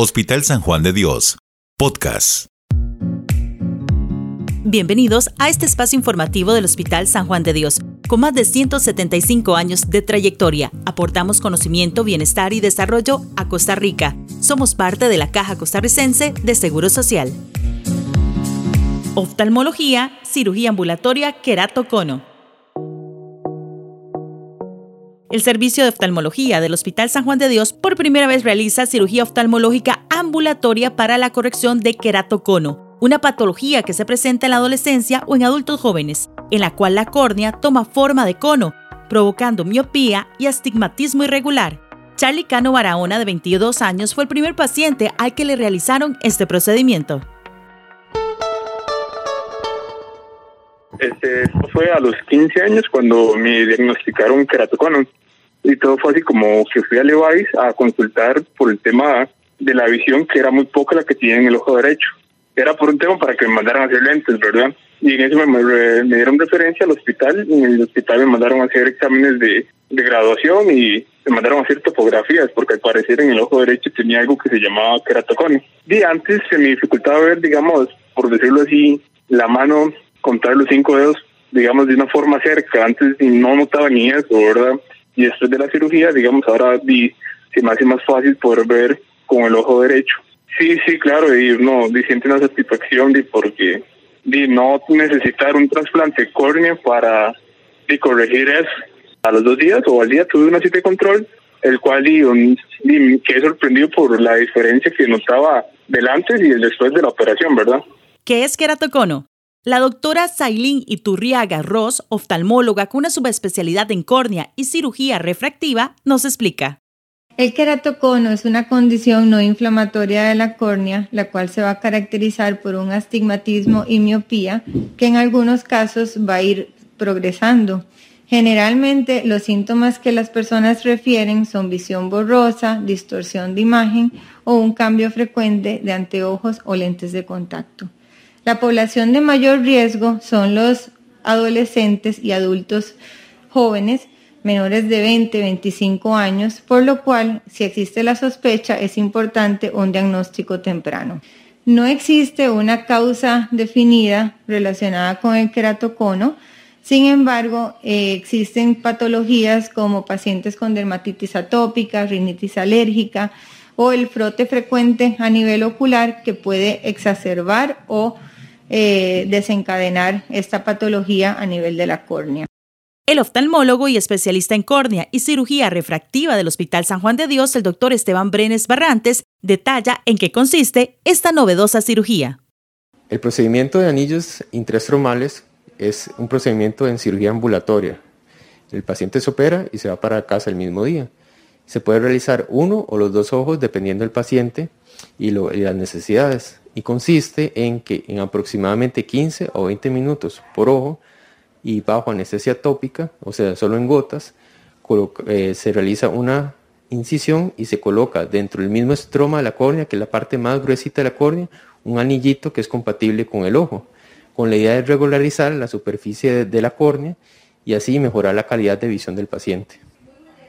Hospital San Juan de Dios, podcast. Bienvenidos a este espacio informativo del Hospital San Juan de Dios. Con más de 175 años de trayectoria, aportamos conocimiento, bienestar y desarrollo a Costa Rica. Somos parte de la Caja Costarricense de Seguro Social. Oftalmología, cirugía ambulatoria, queratocono. El Servicio de Oftalmología del Hospital San Juan de Dios por primera vez realiza cirugía oftalmológica ambulatoria para la corrección de queratocono, una patología que se presenta en la adolescencia o en adultos jóvenes, en la cual la córnea toma forma de cono, provocando miopía y astigmatismo irregular. Charlie Cano Barahona, de 22 años, fue el primer paciente al que le realizaron este procedimiento. Este, fue a los 15 años cuando me diagnosticaron queratocono y todo fue así como que fui a Levi's a consultar por el tema de la visión que era muy poca la que tenía en el ojo derecho. Era por un tema para que me mandaran a hacer lentes, ¿verdad? Y en eso me, me dieron referencia al hospital y en el hospital me mandaron a hacer exámenes de, graduación y me mandaron a hacer topografías porque al parecer en el ojo derecho tenía algo que se llamaba queratocono. Y antes se me dificultaba ver, digamos, por decirlo así, la mano contar los cinco dedos, digamos, de una forma cerca. Antes no notaba ni eso, ¿verdad? Y después de la cirugía, digamos, ahora di, se me hace más fácil poder ver con el ojo derecho. Sí, sí, claro, y no, di, siente una satisfacción di, porque no necesitar un trasplante de córnea para corregir eso. A los dos días o al día tuve una cita de control, el cual di, di, quedé sorprendido por la diferencia que notaba del antes y el después de la operación, ¿verdad? ¿Qué es queratocono? La doctora Sailín Iturriaga Ross, oftalmóloga con una subespecialidad en córnea y cirugía refractiva, nos explica. El queratocono es una condición no inflamatoria de la córnea, la cual se va a caracterizar por un astigmatismo y miopía que en algunos casos va a ir progresando. Generalmente los síntomas que las personas refieren son visión borrosa, distorsión de imagen o un cambio frecuente de anteojos o lentes de contacto. La población de mayor riesgo son los adolescentes y adultos jóvenes menores de 20, 25 años, por lo cual, si existe la sospecha, es importante un diagnóstico temprano. No existe una causa definida relacionada con el queratocono, sin embargo, eh, existen patologías como pacientes con dermatitis atópica, rinitis alérgica o el frote frecuente a nivel ocular que puede exacerbar o eh, desencadenar esta patología a nivel de la córnea. El oftalmólogo y especialista en córnea y cirugía refractiva del Hospital San Juan de Dios, el doctor Esteban Brenes Barrantes, detalla en qué consiste esta novedosa cirugía. El procedimiento de anillos intraestromales es un procedimiento en cirugía ambulatoria. El paciente se opera y se va para casa el mismo día. Se puede realizar uno o los dos ojos dependiendo del paciente y, y las necesidades y consiste en que en aproximadamente 15 o 20 minutos por ojo y bajo anestesia tópica, o sea, solo en gotas, eh, se realiza una incisión y se coloca dentro del mismo estroma de la córnea, que es la parte más gruesita de la córnea, un anillito que es compatible con el ojo, con la idea de regularizar la superficie de, la córnea y así mejorar la calidad de visión del paciente.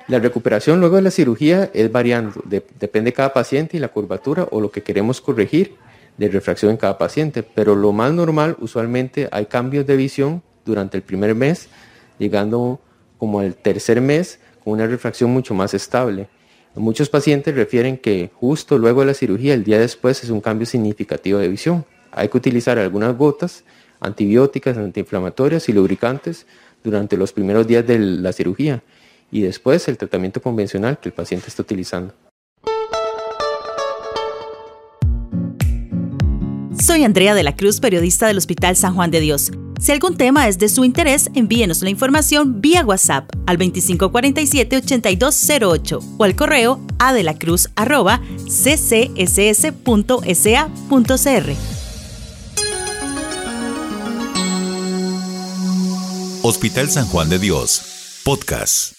La recuperación luego de la cirugía es variando, depende de cada paciente y la curvatura o lo que queremos corregir de refracción en cada paciente, pero lo más normal, usualmente hay cambios de visión durante el primer mes, llegando como al tercer mes con una refracción mucho más estable. Muchos pacientes refieren que justo luego de la cirugía, el día después, es un cambio significativo de visión. Hay que utilizar algunas gotas antibióticas, antiinflamatorias y lubricantes durante los primeros días de la cirugía y después el tratamiento convencional que el paciente está utilizando. Soy Andrea de la Cruz, periodista del Hospital San Juan de Dios. Si algún tema es de su interés, envíenos la información vía WhatsApp al 2547-8208 o al correo adelacruz.ccss.sa.cr. Hospital San Juan de Dios, podcast.